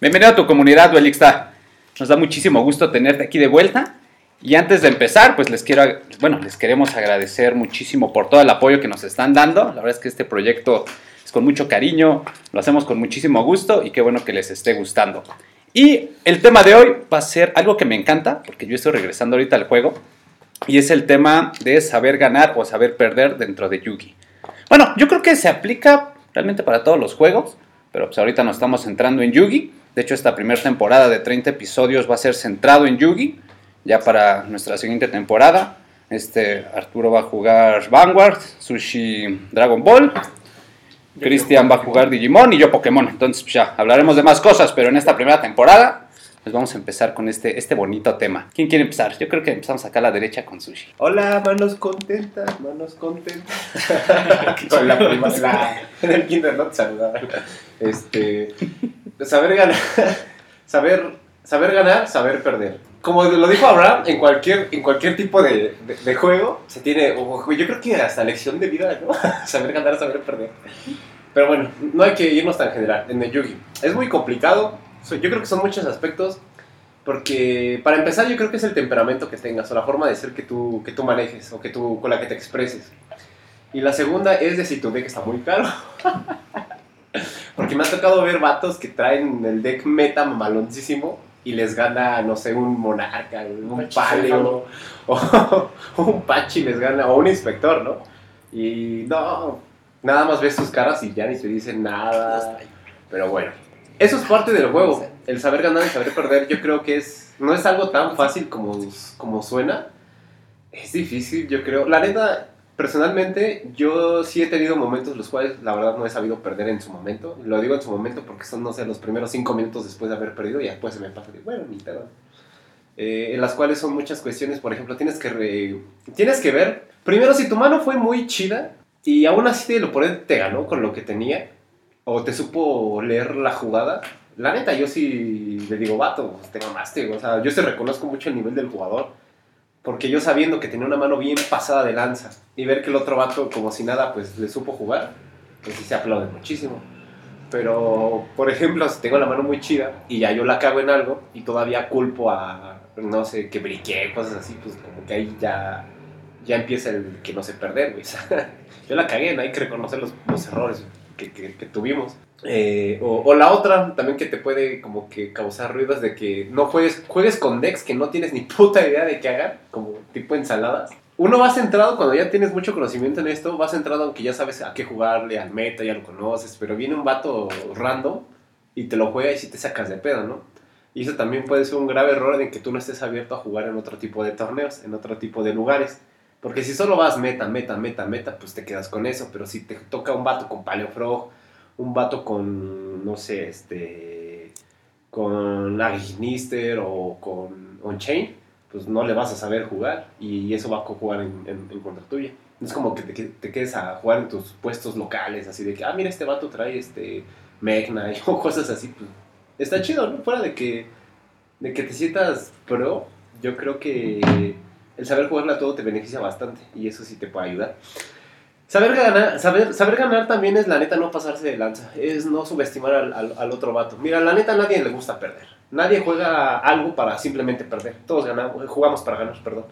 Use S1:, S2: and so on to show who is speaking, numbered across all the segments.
S1: Bienvenido a tu comunidad, Duelixta. Nos da muchísimo gusto tenerte aquí de vuelta. Y antes de empezar, pues les quiero, bueno, les queremos agradecer muchísimo por todo el apoyo que nos están dando. La verdad es que este proyecto es con mucho cariño, lo hacemos con muchísimo gusto y qué bueno que les esté gustando. Y el tema de hoy va a ser algo que me encanta, porque yo estoy regresando ahorita al juego, y es el tema de saber ganar o saber perder dentro de Yugi. Bueno, yo creo que se aplica realmente para todos los juegos, pero pues ahorita nos estamos centrando en Yugi. De hecho, esta primera temporada de 30 episodios va a ser centrado en Yugi. Ya para nuestra siguiente temporada, este Arturo va a jugar Vanguard, Sushi Dragon Ball, Cristian va a jugar Digimon y yo Pokémon. Entonces, pues ya hablaremos de más cosas, pero en esta primera temporada pues vamos a empezar con este, este bonito tema. ¿Quién quiere empezar? Yo creo que empezamos acá a la derecha con Sushi.
S2: Hola, manos contentas, manos contentas. con la prima, la, en el kinder no te saludaba. Este, saber ganar, saber, saber ganar, saber perder. Como lo dijo Abraham, en cualquier, en cualquier tipo de, de, juego se tiene, yo creo que hasta lección de vida, ¿no? saber ganar, saber perder. Pero bueno, no hay que irnos tan general en el Yugi. Es muy complicado, yo creo que son muchos aspectos, porque para empezar yo creo que es el temperamento que tengas o la forma de ser que tú, que tú manejes o que tú, con la que te expreses. Y la segunda es de si tu deck está muy caro. porque me ha tocado ver vatos que traen el deck meta maloncísimo y les gana, no sé, un monarca, un paleo, o un pachi les gana, o un inspector, ¿no? Y no, nada más ves sus caras y ya ni te dicen nada. Pero bueno, eso es parte del juego. El saber ganar y saber perder, yo creo que es no es algo tan fácil como, como suena. Es difícil, yo creo. La neta, personalmente, yo sí he tenido momentos los cuales la verdad no he sabido perder en su momento. Lo digo en su momento porque son, no sé, los primeros cinco minutos después de haber perdido y después se me pasa de, bueno, ni pedo. Eh, en las cuales son muchas cuestiones, por ejemplo, tienes que, re... tienes que ver, primero, si tu mano fue muy chida y aún así el oponente te ganó con lo que tenía, o te supo leer la jugada, la neta, yo sí le digo, vato, te mamaste, o sea, yo se reconozco mucho el nivel del jugador, porque yo sabiendo que tenía una mano bien pasada de lanza y ver que el otro vato, como si nada, pues le supo jugar, pues sí se aplaude muchísimo. Pero, por ejemplo, si tengo la mano muy chida y ya yo la cago en algo y todavía culpo a, no sé, que briqué, cosas así, pues como que ahí ya, ya empieza el que no sé perder, güey. yo la cagué, no hay que reconocer los, los errores que, que, que tuvimos. Eh, o, la otra también que te puede como que causar ruidos de que no juegues, juegues con decks que no tienes ni puta idea de qué hagan, como tipo ensaladas. Uno va centrado cuando ya tienes mucho conocimiento en esto, va centrado aunque ya sabes a qué jugarle, al meta, ya lo conoces, pero viene un vato random y te lo juega y si te sacas de pedo, ¿no? Y eso también puede ser un grave error en que tú no estés abierto a jugar en otro tipo de torneos, en otro tipo de lugares. Porque si solo vas meta, meta, meta, meta, pues te quedas con eso. Pero si te toca un vato con Paleofrog, un vato con, no sé, este, con Agnister o con On-Chain, pues no le vas a saber jugar y eso va a jugar en, en, en contra tuya. Es como que te, te, quedes a jugar en tus puestos locales, así de que, ah, mira, este vato trae este Megna o cosas así. Pues, está chido, ¿no? Fuera de que, de que te sientas pro, yo creo que el saber jugarla todo te beneficia bastante y eso sí te puede ayudar. Saber ganar, saber, saber ganar también es la neta no pasarse de lanza, es no subestimar al, al, otro vato. Mira, la neta a nadie le gusta perder. Nadie juega algo para simplemente perder. Todos ganamos, jugamos para ganar, perdón.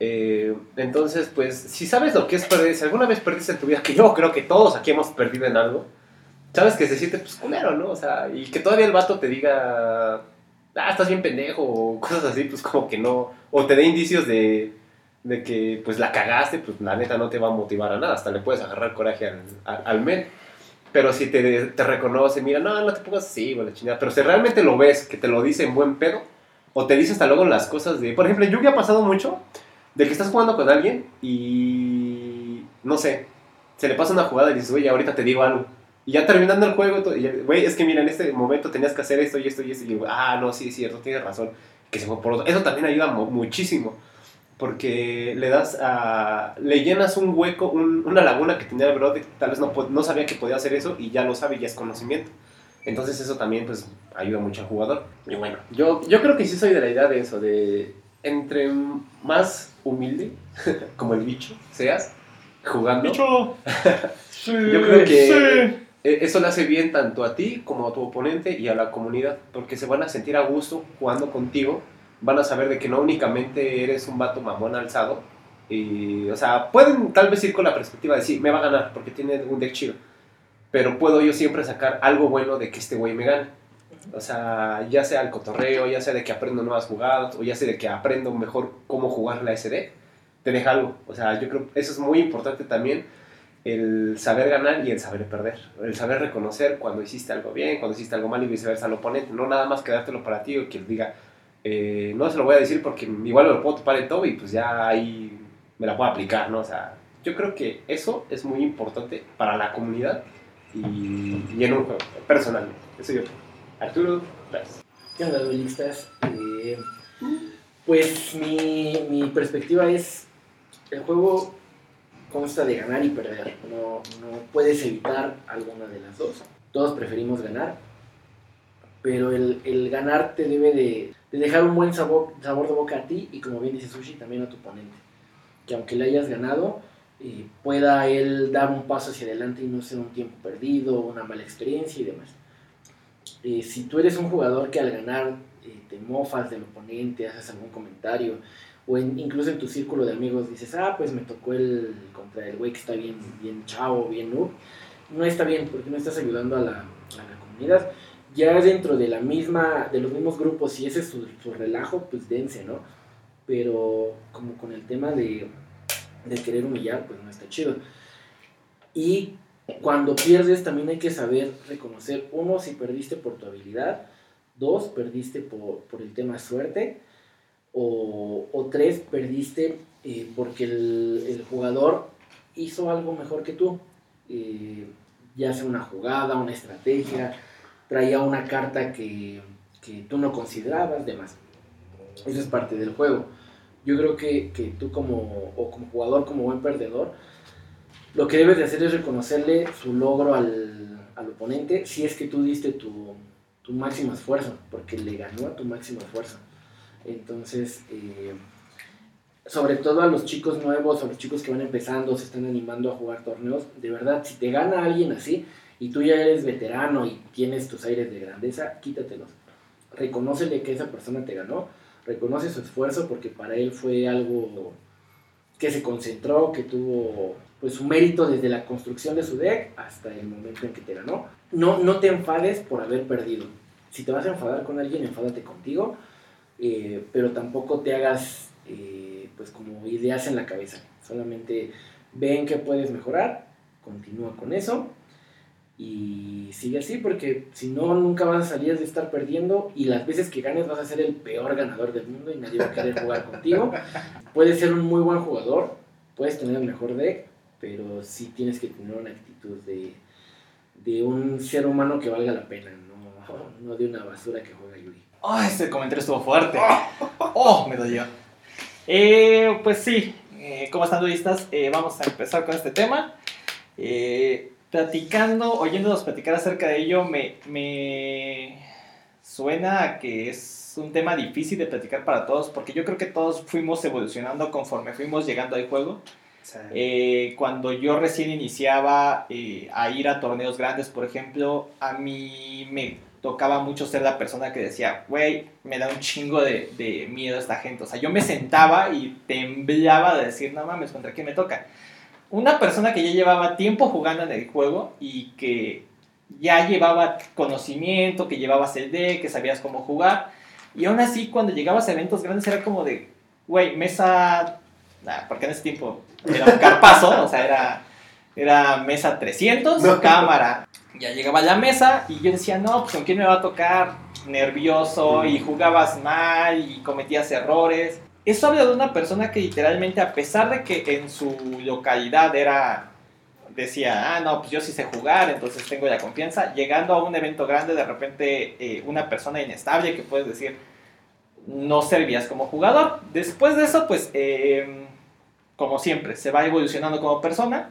S2: Eh, entonces, pues, si sabes lo que es perder, si alguna vez perdiste en tu vida, que yo creo que todos aquí hemos perdido en algo, sabes que se siente pues culero, ¿no? O sea, y que todavía el vato te diga, ah, estás bien pendejo, o cosas así, pues como que no, o te dé indicios de de que pues la cagaste, pues la neta no te va a motivar a nada, hasta le puedes agarrar coraje al, al, men. Pero si te, te, reconoce, mira, no, no te pongas así, la chingada. Pero si realmente lo ves, que te lo dice en buen pedo, o te dice hasta luego las cosas de. Por ejemplo, en Yugi ha pasado mucho de que estás jugando con alguien y. No sé, se le pasa una jugada y dices, güey, ahorita te digo algo. Y ya terminando el juego, güey, es que mira, en este momento tenías que hacer esto y esto y esto. Y yo, ah, no, sí, es cierto, tienes razón. Que se fue por otro. Eso también ayuda muchísimo porque le das a, le llenas un hueco, un, una laguna que tenía el bro, tal vez no, no sabía que podía hacer eso y ya lo sabe, ya es conocimiento. Entonces eso también pues ayuda mucho al jugador. Y bueno, yo, yo creo que sí soy de la idea de eso, de entre más humilde, como el bicho, seas, jugando.
S3: ¡Bicho!
S2: Sí, yo creo que e- eso le hace bien tanto a ti como a tu oponente y a la comunidad, porque se van a sentir a gusto jugando contigo, van a saber de que no únicamente eres un vato mamón alzado, y, o sea, pueden tal vez ir con la perspectiva de sí, me va a ganar porque tiene un deck chido, pero puedo yo siempre sacar algo bueno de que este güey me gane. O sea, ya sea el cotorreo, ya sea de que aprendo nuevas jugadas, o ya sea de que aprendo mejor cómo jugar la SD, te deja algo. O sea, yo creo que eso es muy importante también, el saber ganar y el saber perder. El saber reconocer cuando hiciste algo bien, cuando hiciste algo mal y viceversa al oponente. No nada más quedártelo para ti o que diga, eh, no se lo voy a decir porque igual me lo puedo topar en todo y pues ya ahí me la puedo aplicar, ¿no? O sea, yo creo que eso es muy importante para la comunidad y, y en un juego, personalmente. Eso yo. Arturo, gracias.
S3: ¿Qué onda, duelistas? Eh, pues mi, mi perspectiva es, el juego consta de ganar y perder, no, no puedes evitar alguna de las dos. Todos preferimos ganar, pero el, el ganar te debe de, de dejar un buen sabor, sabor de boca a ti y como bien dice Sushi, también a tu oponente. Que aunque le hayas ganado, eh, pueda él dar un paso hacia adelante y no sea un tiempo perdido, una mala experiencia y demás. Eh, si tú eres un jugador que al ganar eh, te mofas del oponente, haces algún comentario, o incluso en tu círculo de amigos dices, ah, pues me tocó el contra el güey que está bien, bien chavo, bien noob, no está bien porque no estás ayudando a la, a la comunidad. Ya dentro de la misma, de los mismos grupos, si ese es su, su relajo, pues dense, ¿no? Pero como con el tema de, de querer humillar, pues no está chido. Y cuando pierdes también hay que saber reconocer, uno, si perdiste por tu habilidad, dos, perdiste por, por el tema suerte, o, o tres, perdiste eh, porque el, el jugador hizo algo mejor que tú, eh, ya sea una jugada, una estrategia, traía una carta que, que tú no considerabas, demás. Eso es parte del juego. Yo creo que, que tú como, o como jugador, como buen perdedor, lo que debes de hacer es reconocerle su logro al, al oponente si es que tú diste tu, tu máximo esfuerzo, porque le ganó a tu máximo esfuerzo. Entonces, eh, sobre todo a los chicos nuevos, a los chicos que van empezando, se están animando a jugar torneos, de verdad, si te gana alguien así y tú ya eres veterano y tienes tus aires de grandeza, quítatelos. Reconócele que esa persona te ganó, reconoce su esfuerzo porque para él fue algo que se concentró, que tuvo pues su mérito desde la construcción de su deck hasta el momento en que te ganó. No, no te enfades por haber perdido. Si te vas a enfadar con alguien, enfádate contigo, eh, pero tampoco te hagas eh, pues como ideas en la cabeza. Solamente ven que puedes mejorar, continúa con eso y sigue así porque si no nunca vas a salir de estar perdiendo y las veces que ganes vas a ser el peor ganador del mundo y nadie va a querer jugar contigo. Puedes ser un muy buen jugador, puedes tener el mejor deck, pero sí tienes que tener una actitud de, de un ser humano que valga la pena, no, no de una basura que juega Yuri.
S4: Oh, este comentario estuvo fuerte. Oh, me dolió. Eh, pues sí, eh, ¿cómo están duristas? Eh, vamos a empezar con este tema. Eh, platicando, oyéndonos platicar acerca de ello, me, me suena a que es un tema difícil de platicar para todos, porque yo creo que todos fuimos evolucionando conforme fuimos llegando al juego. Eh, cuando yo recién iniciaba eh, a ir a torneos grandes, por ejemplo, a mí me tocaba mucho ser la persona que decía, güey, me da un chingo de, de miedo esta gente. O sea, yo me sentaba y temblaba de decir, no mames, ¿contra quién me toca? Una persona que ya llevaba tiempo jugando en el juego y que ya llevaba conocimiento, que llevabas el deck, que sabías cómo jugar. Y aún así, cuando llegabas a eventos grandes era como de, güey, mesa Nah, porque en ese tiempo era un carpazo, o sea, era, era mesa 300,
S2: No.
S4: cámara. Ya llegaba a la mesa y yo decía, no, pues con quién me va a tocar, nervioso, y jugabas mal y cometías errores. Eso habla de una persona que literalmente, a pesar de que en su localidad era, decía, ah, no, pues yo sí sé jugar, entonces tengo la confianza, llegando a un evento grande, de repente eh, una persona inestable que puedes decir, no servías como jugador. Después de eso, pues, eh, como siempre, se va evolucionando como persona.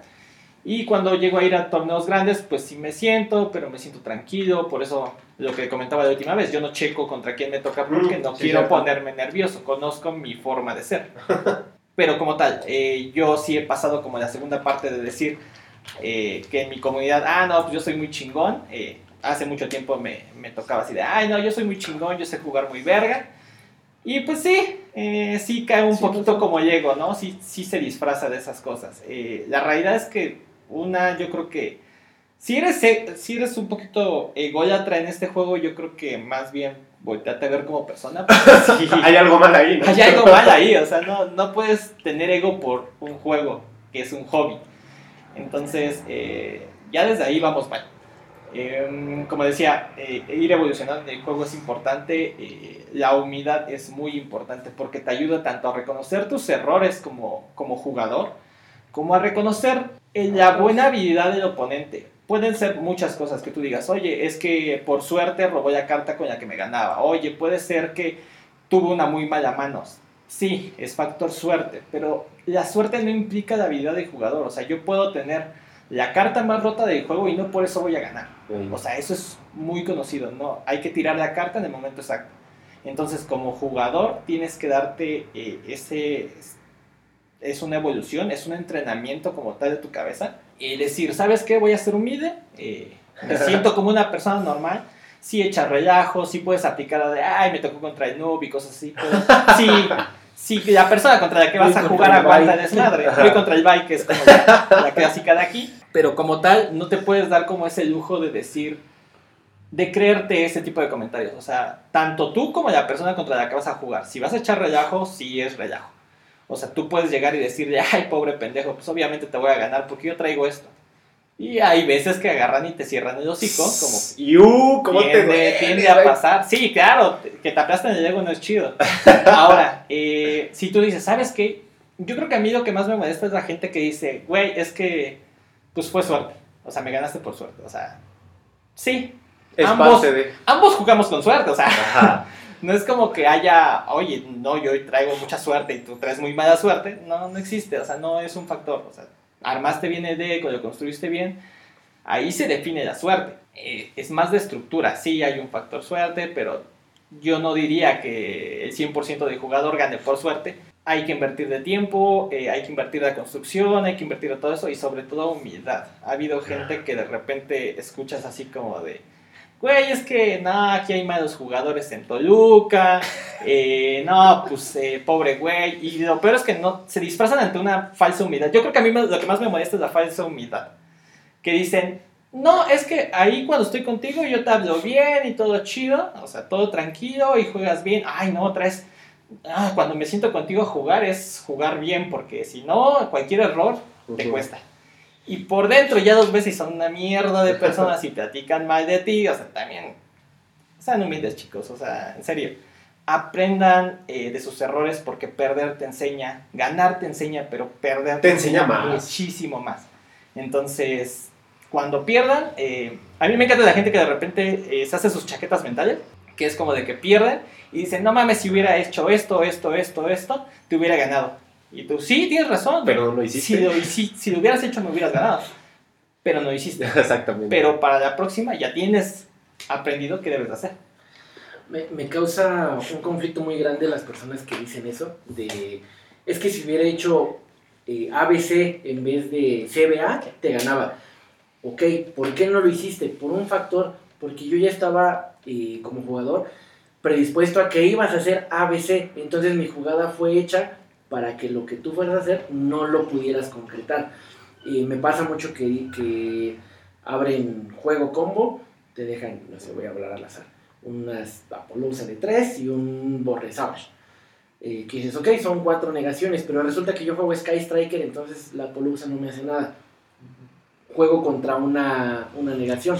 S4: Y cuando llego a ir a torneos grandes, pues sí me siento, pero me siento tranquilo. Por eso lo que comentaba la última vez, yo no checo contra quién me toca porque
S2: Mm,
S4: no
S2: sí,
S4: quiero
S2: cierto.
S4: ponerme nervioso. Conozco mi forma de ser. Pero como tal, eh, yo sí he pasado como la segunda parte de decir, eh, que en mi comunidad, ah, no, pues yo soy muy chingón. eh, hace mucho tiempo me, me tocaba así de, ay, no, yo soy muy chingón, yo sé jugar muy verga. Y pues sí, eh, sí cae un
S2: Sí,
S4: poquito
S2: no,
S4: como llego, ¿no? Sí, sí se disfraza de esas cosas. Eh, la realidad es que una, yo creo que si eres, e- si eres un poquito ególatra en este juego, yo creo que más bien volteate a ver como persona. sí,
S2: Hay algo mal ahí, ¿no?
S4: hay algo mal ahí, o sea, no, no puedes tener ego por un juego que es un hobby. Entonces, eh, ya desde ahí vamos mal. Eh, como decía, eh, ir evolucionando en el juego es importante, eh, la humildad es muy importante porque te ayuda tanto a reconocer tus errores como, como jugador, como a reconocer la buena habilidad del oponente. Pueden ser muchas cosas que tú digas, oye, es que por suerte robó la carta con la que me ganaba, oye, puede ser que tuvo una muy mala mano. Sí, es factor suerte, pero la suerte no implica la habilidad del jugador. O sea, yo puedo tener la carta más rota del juego y no por eso voy a ganar. O sea, eso es muy conocido, ¿no? Hay que tirar la carta en el momento exacto. Entonces, como jugador, tienes que darte eh, ese... Es una evolución, es un entrenamiento como tal de tu cabeza. Y decir, ¿sabes qué? Voy a ser humilde. eh, me siento como una persona normal. Sí echar relajo, sí puedes aplicar la de, ay, me tocó contra el noob y cosas así. pero sí, sí, la persona contra la que vas
S3: Voy
S4: a jugar aguanta desmadre. Voy contra el bike, que es como la, la clásica de aquí. Pero como tal, no te puedes dar como ese lujo de decir, de creerte ese tipo de comentarios. O sea, tanto tú como la persona contra la que vas a jugar. Si vas a echar relajo, sí es relajo. O sea, tú puedes llegar y decirle, ay, pobre pendejo, pues obviamente te voy a ganar porque yo traigo esto. Y hay veces que agarran y te cierran el hocico, como
S2: Y uh, ¿cómo te
S4: tiende,
S2: duele,
S4: tiende a pasar. Sí, claro, que te aplastan el ego no es chido. Ahora, eh, si tú dices, ¿sabes qué? Yo creo que a mí lo que más me molesta es la gente que dice, güey, es que, pues fue suerte. O sea, me ganaste por suerte. O sea, sí,
S2: Es
S4: ambos-
S2: parte de...
S4: ambos jugamos con suerte. O sea,
S2: Ajá.
S4: no es como que haya, oye, no, yo hoy traigo mucha suerte y tú traes muy mala suerte. No, no existe. O sea, no es un factor. O sea, armaste bien el deck o lo construiste bien. Ahí se define la suerte. Eh, es más de estructura. Sí, hay un factor suerte, pero yo no diría que el 100% del jugador gane por suerte. Hay que invertir de tiempo, eh, hay que invertir de la construcción, hay que invertir de todo eso y sobre todo humildad. Ha habido gente que de repente escuchas así como de, güey, es que no, aquí hay malos jugadores en Toluca, eh, no, pues eh, pobre güey. Y lo peor es que no, se disfrazan ante una falsa humildad. Yo creo que a mí lo que más me molesta es la falsa humildad. Que dicen, no, es que ahí cuando estoy contigo yo te hablo bien y todo chido, o sea, todo tranquilo y juegas bien. Ay, no, traes... Ah, cuando me siento contigo a jugar es jugar bien, porque si no, cualquier error te cuesta. Y por dentro ya dos veces son una mierda de personas y platican mal de ti, o sea, también sean humildes chicos, o sea, en serio. Aprendan eh, de sus errores porque perder te enseña, ganar te enseña, pero perder
S2: Te enseña más.
S4: muchísimo más. Entonces, cuando pierdan, eh, a mí me encanta la gente que de repente eh, se hace sus chaquetas mentales, que es como de que pierden y dicen, no mames, si hubiera hecho esto, esto, esto, esto, te hubiera ganado. Y tú, sí, tienes razón.
S2: Pero no lo
S4: Si
S2: hiciste.
S4: lo, hici- si lo hubieras hecho, me hubieras ganado. Pero no lo hiciste.
S2: Exactamente.
S4: Pero para la próxima ya tienes aprendido qué debes de hacer.
S3: Me, me causa un conflicto muy grande las personas que dicen eso, de, es que si hubiera hecho eh, ABC en vez de CBA, te ganaba. Ok, ¿por qué no lo hiciste? Por un factor, porque yo ya estaba eh, como jugador predispuesto a que ibas a hacer ABC, entonces mi jugada fue hecha para que lo que tú fueras a hacer no lo pudieras concretar. Y me pasa mucho que, que abren juego combo, te dejan, no sé, voy a hablar al azar, unas Apollousa de 3 y un Borre Savage. Eh, que dices, ok, son cuatro negaciones, pero resulta que yo juego Sky Striker, entonces la Apollousa no me hace nada. Juego contra una, una negación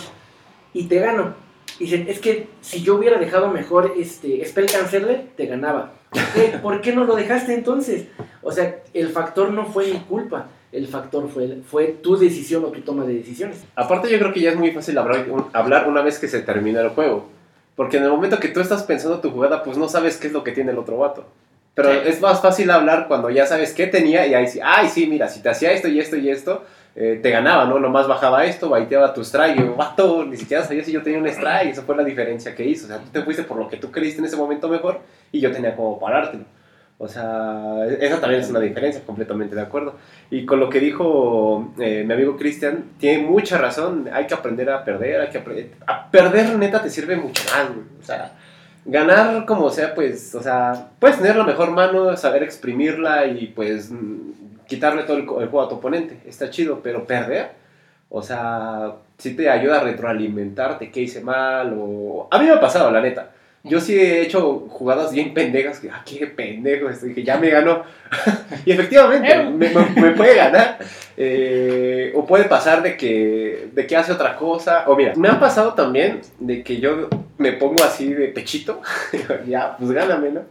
S3: y te gano. Dicen, es que si yo hubiera dejado mejor este Spell Canceler, te ganaba. ¿Por qué no lo dejaste entonces? O sea, el factor no fue mi culpa, el factor fue, fue tu decisión o tu toma de decisiones.
S2: Aparte yo creo que ya es muy fácil hablar, hablar una vez que se termina el juego. Porque en el momento que tú estás pensando tu jugada, pues no sabes qué es lo que tiene el otro vato. Pero
S4: Sí.
S2: es más fácil hablar cuando ya sabes qué tenía y ahí sí, ay sí, mira, si te hacía esto y esto y esto, eh, te ganaba, ¿no? Nomás bajaba esto, baiteaba tu strike, y yo, vato, ni siquiera sabía si yo tenía un strike, esa fue la diferencia que hizo. O sea, tú te fuiste por lo que tú creíste en ese momento mejor y yo tenía como parártelo. O sea, esa también es una diferencia, completamente de acuerdo. Y con lo que dijo eh, mi amigo Cristian, tiene mucha razón. Hay que aprender a perder, hay que aprender. A perder, neta, te sirve mucho más. O sea, ganar como sea, pues, o sea, puedes tener la mejor mano, saber exprimirla y pues quitarle todo el, el juego a tu oponente. Está chido, pero perder, o sea, sí te ayuda a retroalimentarte qué hice mal o... A mí me ha pasado, la neta. Yo sí he hecho jugadas bien pendejas que, ah, qué pendejo, que ya me ganó. y efectivamente, me, me- me puede ganar. Eh, o puede pasar de que, de que hace otra cosa. O mira, me ha pasado también de que yo me pongo así de pechito. ya, pues gáname, ¿no?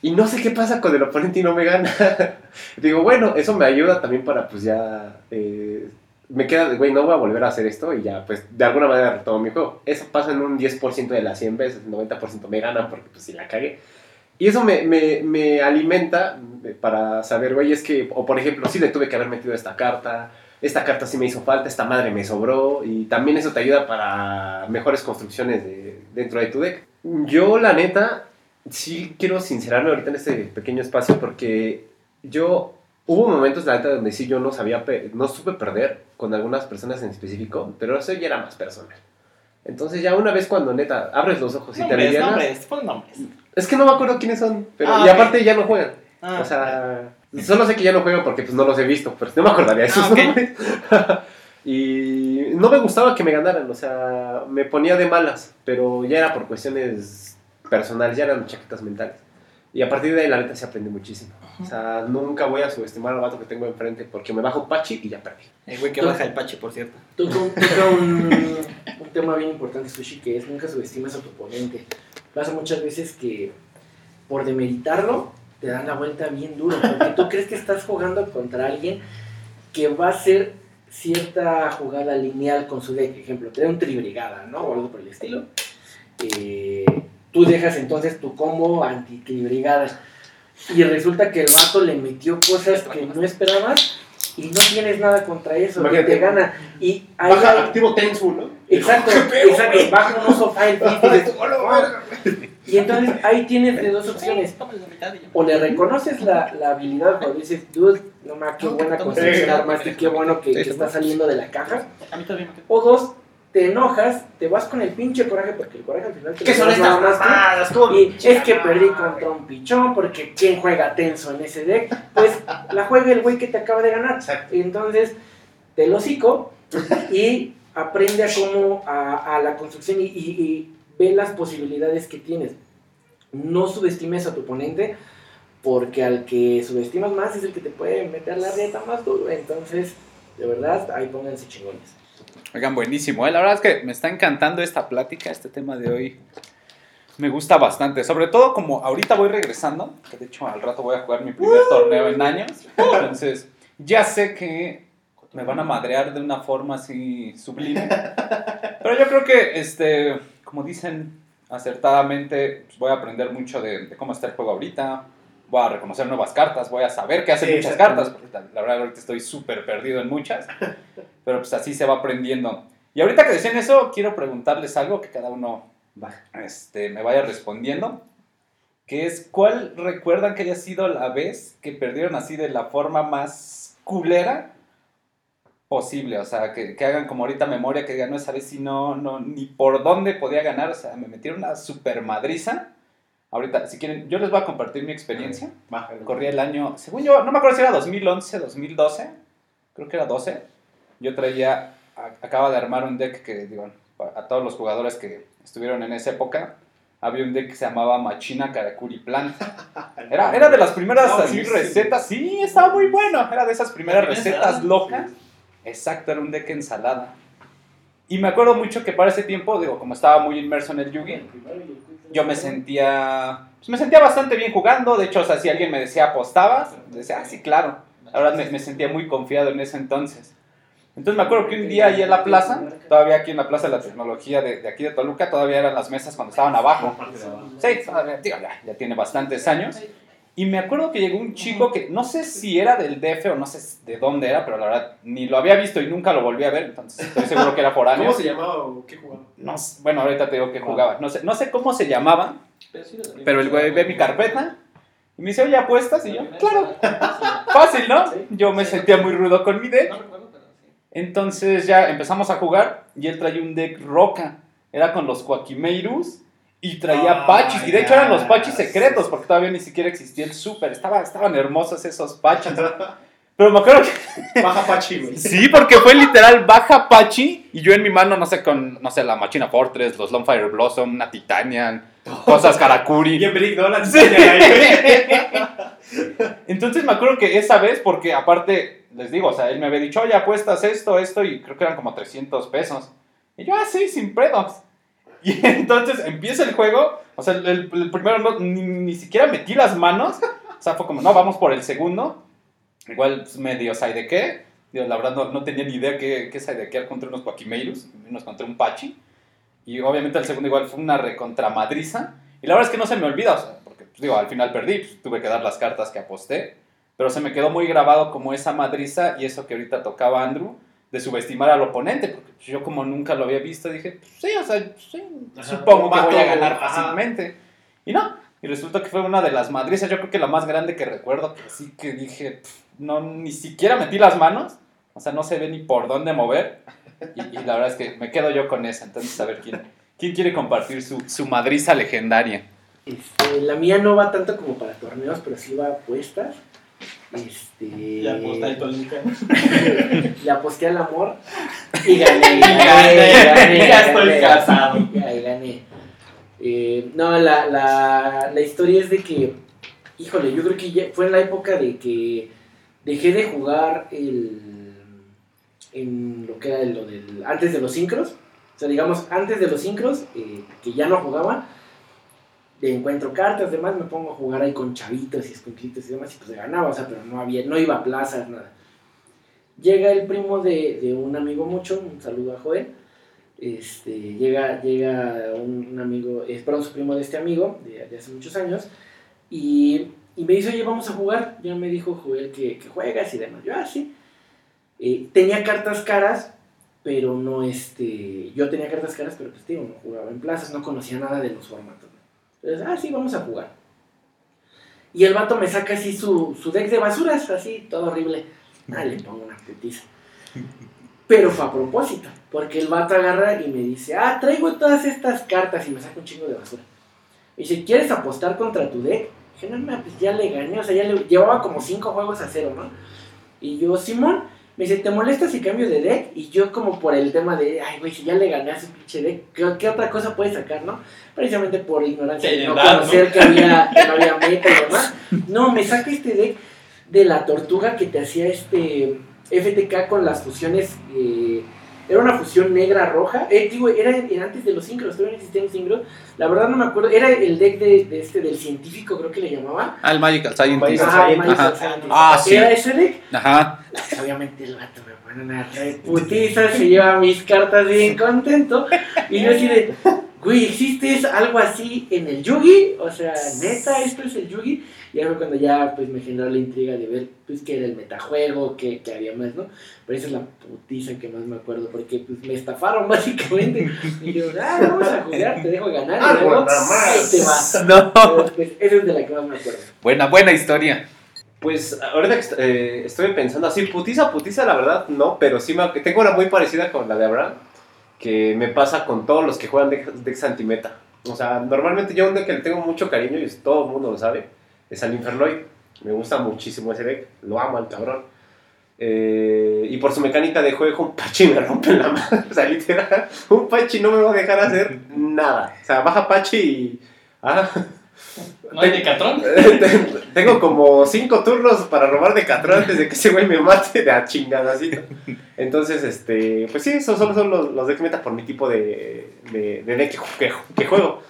S2: Y no sé qué pasa con el oponente y no me gana. Digo, bueno, eso me ayuda también para pues ya... eh, me queda güey, no voy a volver a hacer esto y ya, pues, de alguna manera retomo mi juego. Eso pasa en un 10% de las 100 veces, el 90% me ganan porque, pues, si la cagué. Y eso me, me, me alimenta para saber, güey, es que, o por ejemplo, sí le tuve que haber metido esta carta, esta carta sí me hizo falta, esta madre me sobró, y también eso te ayuda para mejores construcciones de, dentro de tu deck. Yo, la neta, sí quiero sincerarme ahorita en este pequeño espacio porque yo Hubo momentos, la neta, donde sí yo no sabía, no supe perder con algunas personas en específico, pero eso ya era más personal. Entonces ya una vez cuando neta abres los ojos y te
S4: Nombres, nombres, pon nombres.
S2: es que no me acuerdo quiénes son, pero
S4: Ah,
S2: y aparte ya no juegan.
S4: Ah,
S2: o sea, solo sé que ya no juegan porque pues no los he visto, pero no me acordaría de sus
S4: Ah, ok.
S2: nombres. y no me gustaba que me ganaran, o sea, me ponía de malas, pero ya era por cuestiones personales, ya eran chaquetas mentales. Y a partir de ahí la neta se aprende muchísimo. O sea, nunca voy a subestimar al vato que tengo enfrente porque me bajo Pachi y ya perdí.
S4: el güey que baja el pache, por cierto.
S3: Toca, un, toca un, un tema bien importante, Sushi, que es nunca subestimes a tu oponente. Pasa muchas veces que por demeritarlo te dan la vuelta bien duro, porque tú crees que estás jugando contra alguien que va a hacer cierta jugada lineal con su deck. Ejemplo, te da un tribrigada, ¿no? O algo por el estilo. Eh, tú dejas entonces tu combo anti-tribrigada. Y resulta que el vato le metió cosas que no esperabas y no tienes nada contra eso.
S2: Imagínate.
S3: te gana. Y ahí
S2: Baja
S3: hay-
S2: activo Tensu, ¿no?
S3: Exacto, exacto. Baja un oso file y entonces ahí tienes de dos opciones. O le reconoces la, la habilidad o dices, dude, no mames, qué buena construcción de armas y qué bueno que, que está saliendo de la caja.
S4: A mí también me quedó.
S3: O dos, te enojas, te vas con el pinche coraje, porque el coraje al final te
S2: ¿Qué son estas
S3: más tú.
S2: mamadas? ¿Cómo?
S3: Y es que perdí contra un pichón, porque ¿quién juega tenso en ese deck? Pues la juega el güey que te acaba de ganar.
S2: Exacto.
S3: Entonces, te lo hocico y aprende a cómo, a, a la construcción y, y- y ve las posibilidades que tienes. No subestimes a tu oponente, porque al que subestimas más es el que te puede meter la reta más duro. Entonces, de verdad, ahí pónganse chingones.
S1: Oigan, buenísimo. ¿eh? La verdad es que me está encantando esta plática, este tema de hoy. Me gusta bastante. Sobre todo como ahorita voy regresando, que de hecho al rato voy a jugar mi primer torneo en años. Entonces, ya sé que me van a madrear de una forma así sublime. Pero yo creo que, este, como dicen acertadamente, pues voy a aprender mucho de, de cómo está el juego ahorita. Voy a reconocer nuevas cartas, voy a saber qué hacen
S2: Sí,
S1: muchas cartas, porque la verdad ahorita estoy súper perdido en muchas pero pues así se va aprendiendo. Y ahorita que decían eso, quiero preguntarles algo que cada uno este, me vaya respondiendo, que es, ¿cuál recuerdan que haya sido la vez que perdieron así de la forma más culera posible? O sea, que, que hagan como ahorita memoria, que digan, no, esa vez sí no, no, ni por dónde podía ganar, o sea, me metieron una super madriza. Ahorita, si quieren, yo les voy a compartir mi experiencia.
S2: Va.
S1: Corría el año, según yo, no me acuerdo si era 2011, 2012, creo que era 12. Yo traía, a- acaba de armar un deck que, digo, a todos los jugadores que estuvieron en esa época, había un deck que se llamaba Machina Karakuri Plant. Era, era de las primeras así recetas, sí, estaba muy bueno, era de esas primeras
S4: ¿También
S1: recetas locas. Exacto, era un deck ensalada. Y me acuerdo mucho que para ese tiempo, digo, como estaba muy inmerso en el Yugi, yo me sentía pues me sentía bastante bien jugando. De hecho o sea si alguien me decía apostabas decía ah sí claro la verdad me, me sentía muy confiado en ese entonces. Entonces me acuerdo que un día ahí en la plaza todavía aquí en la plaza de la tecnología de, de aquí de Toluca todavía eran las mesas cuando estaban abajo. Sí todavía, digo, ya, ya tiene bastantes años y me acuerdo que llegó un chico que no sé si era del DF o no sé de dónde era pero la verdad ni lo había visto y nunca lo volví a ver entonces estoy seguro que era foráneo
S2: ¿Cómo se llamaba o qué jugaba?
S1: no sé, bueno ahorita te digo que jugaba no sé no sé cómo se llamaba pero el güey ve mi carpeta Y me dice, oye, ¿apuestas? Y yo, claro, fácil, ¿no? Yo me sentía muy rudo con mi deck. Entonces ya empezamos a jugar y él traía un deck roca. Era con los Quaquimeirus y traía
S2: Ah,
S1: pachis. Y de hecho eran los pachis secretos porque todavía ni siquiera existía el super. Estaba, estaban hermosos esos pachis. Pero me acuerdo que
S2: Baja Pachi, güey.
S1: sí, porque fue literal baja pachi y yo en mi mano, no sé, con, no sé, la Machina Fortress, los Longfire Blossom, una Titanian, cosas Karakuri.
S2: Bien Brick, ¿no? La ahí.
S1: Entonces me acuerdo que esa vez, porque aparte, les digo, o sea, él me había dicho, oye, apuestas esto, esto, y creo que eran como 300 pesos. Y yo, ah, sí, sin pedos. Y entonces empieza el juego, o sea, el, el primero no- ni, ni siquiera metí las manos, o sea, fue como, no, vamos por el segundo. Igual pues, medio de qué. Digo, la verdad no, no tenía ni idea qué, qué sidequear contra unos Quaquimeirus, unos contra un Pachi. Y obviamente el segundo igual fue una recontramadriza. Y la verdad es que no se me olvida, o sea, porque pues, digo, al final perdí, pues, tuve que dar las cartas que aposté. Pero se me quedó muy grabado como esa madriza y eso que ahorita tocaba Andrew, de subestimar al oponente, porque pues, yo como nunca lo había visto, dije, pues, sí, o sea, sí,
S2: Ajá,
S1: supongo que voy a ganar
S2: ajá.
S1: fácilmente. Y no, y resulta que fue una de las madrizas, yo creo que la más grande que recuerdo, que sí que dije, "Pff, no, ni siquiera metí las manos, o sea, no se ve ni por dónde mover, y, y la verdad es que me quedo yo con esa, entonces a ver quién, quién quiere compartir su, su madriza legendaria.
S3: Este, la mía no va tanto como para torneos, pero sí va a apuestas. Este,
S4: Ya aposta el Toluca.
S3: Le aposté al amor y gané.
S4: Gané, ya estoy casado.
S3: Ya, y gané. Eh, no, la, la, la historia es de que, híjole, yo creo que ya fue en la época de que dejé de jugar el, en lo que era lo del, antes de los sincros. O sea, digamos, antes de los sincros, eh, que ya no jugaba, encuentro cartas, demás, me pongo a jugar ahí con chavitos y escuincritos y demás, y pues ganaba, o sea, pero no había, no iba a plazas, nada. Llega el primo de, de un amigo mucho, un saludo a Joel, este, llega, llega un, amigo, es perdón, su primo de este amigo, de, hace muchos años, y, y me dice, oye, vamos a jugar, ya me dijo Joel que, que juegas y demás, yo, ah, sí. Eh, tenía cartas caras, pero no, este, yo tenía cartas caras, pero pues digo, no jugaba en plazas, no conocía nada de los formatos. Ah, sí, vamos a jugar. Y el vato me saca así su, su deck de basuras, así, todo horrible. Ah, le pongo una putiza. Pero fue a propósito, porque el vato agarra y me dice, ah, traigo todas estas cartas y me saca un chingo de basura. Y dice, ¿quieres apostar contra tu deck? Dije, no, no, pues ya le gané, o sea, ya le llevaba como cinco juegos a cero, ¿no? Y yo, Simón, me dice, ¿te molesta si cambio de deck? Y yo como por el tema de, ay, güey, si ya le gané a su pinche deck, ¿qué, qué otra cosa puede sacar, no? Precisamente por ignorancia de ¿no? conocer que, había, que no había meta y demás. No, me saca este deck de la tortuga que te hacía este FTK con las fusiones. eh, era una fusión negra-roja. Eh, digo, era, era antes de los sincros, todavía no existían los sincros. La verdad no me acuerdo. Era el deck de, de este, del científico, creo que le llamaba.
S1: Ah, el Magical Scientist.
S3: Ajá,
S2: Scientist.
S3: Magical. Scientist.
S1: Ah, sí.
S3: Era ese deck.
S1: Ajá.
S3: Pues, obviamente el vato me pone una reputiza, se lleva mis cartas bien contento. Y yo así de, güey, ¿existe algo así en el Yugi? O sea, neta, esto es el Yugi. Y ahí fue cuando ya pues me generó la intriga de ver pues que era el metajuego, que, que había más, ¿no? Pero esa es la putiza que más me acuerdo, porque pues me estafaron básicamente. Y dijeron, ah, vamos a jugar, te dejo ganar.
S2: Ah,
S3: y luego,
S2: nada más.
S3: te vas.
S1: No.
S3: Pero, pues, esa es de la que más me acuerdo.
S1: Buena, buena historia.
S2: Pues ahorita eh, estoy pensando así, putiza, putiza, la verdad, no, pero sí me, tengo una muy parecida con la de Abraham, que me pasa con todos los que juegan decks deck antimeta. O sea, normalmente yo un deck que le tengo mucho cariño y es- todo el mundo lo sabe, es al Infernoid. Me gusta muchísimo ese deck, lo amo al cabrón. Eh, y por su mecánica de juego, un Pachi me rompe la mano. O sea, literal, un Pachi no me va a dejar hacer nada. O sea, baja Pachi y. Ah,
S4: ¿No hay Decatrón?
S2: tengo como cinco turnos para robar de Catrón antes de que ese güey me mate de a chingadacito. Entonces, este, pues sí, esos solo son los, los decks meta por mi tipo de, de, de deck que juego.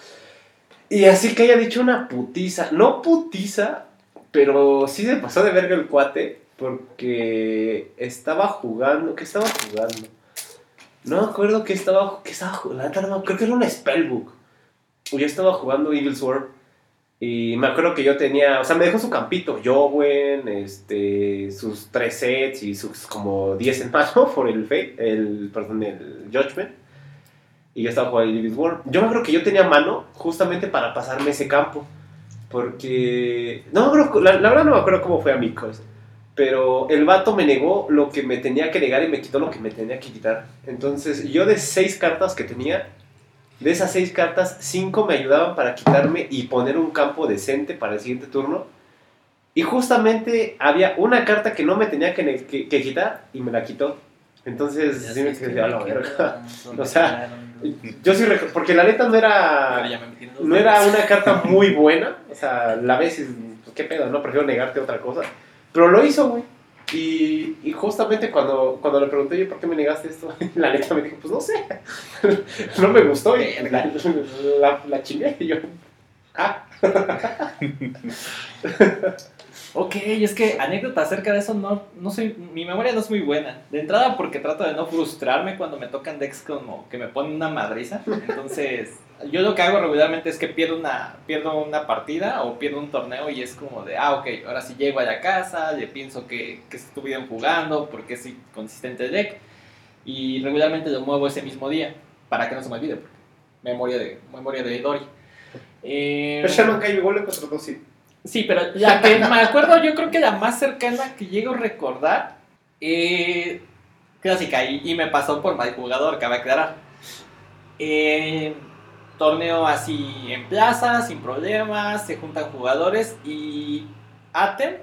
S2: Y así que haya dicho una putiza, no putiza, pero sí se pasó de verga el cuate porque estaba jugando, ¿qué estaba jugando? No me acuerdo qué estaba, qué estaba jugando, creo que era una Spellbook. Yo estaba jugando Evil Sword y me acuerdo que yo tenía, o sea, me dejó su campito, Jowen, este, sus tres sets y sus como 10 en mano por el Fate, el, perdón, el Judgment. Y yo estaba jugando Evil Sword. Yo me acuerdo que yo tenía mano justamente para pasarme ese campo. Porque. No, me acuerdo- la, la verdad no me acuerdo cómo fue, amigos. Pero el vato me negó lo que me tenía que negar y me quitó lo que me tenía que quitar. Entonces, yo de seis cartas que tenía, de esas seis cartas, cinco me ayudaban para quitarme y poner un campo decente para el siguiente turno. Y justamente había una carta que no me tenía que, que- que quitar y me la quitó. Entonces,
S4: Ya
S2: sí me quedé
S4: que
S2: a la verga. O sea, Yo sí, porque la neta no era. No era una carta muy buena. O sea, la ves y pues, qué pedo, ¿no? Prefiero negarte otra cosa. Pero lo hizo, güey. Y, y justamente cuando, cuando le pregunté, yo, ¿por qué me negaste esto? La neta me dijo, pues no sé. no me gustó y la, la, la chingué. Y yo, ah.
S4: Ok, es que anécdota acerca de eso no, no soy, mi memoria no es muy buena. De entrada porque trato de no frustrarme cuando me tocan decks como que me ponen una madriza. Entonces, yo lo que hago regularmente es que pierdo una, pierdo una partida o pierdo un torneo y es como de, ah, ok, ahora sí llego a la casa, le pienso que, que estuvieron jugando, porque es consistente el deck. Y regularmente lo muevo ese mismo día para que no se me olvide, porque memoria de, memoria de Dory. Eh,
S2: Pero Shannon Kai igual le contra dos sí.
S4: Sí, pero la que me acuerdo, yo creo que la más cercana que llego a recordar, eh, clásica, y, y me pasó por mal jugador, cabe aclarar. Eh, torneo así en plaza, sin problemas, se juntan jugadores y Atem,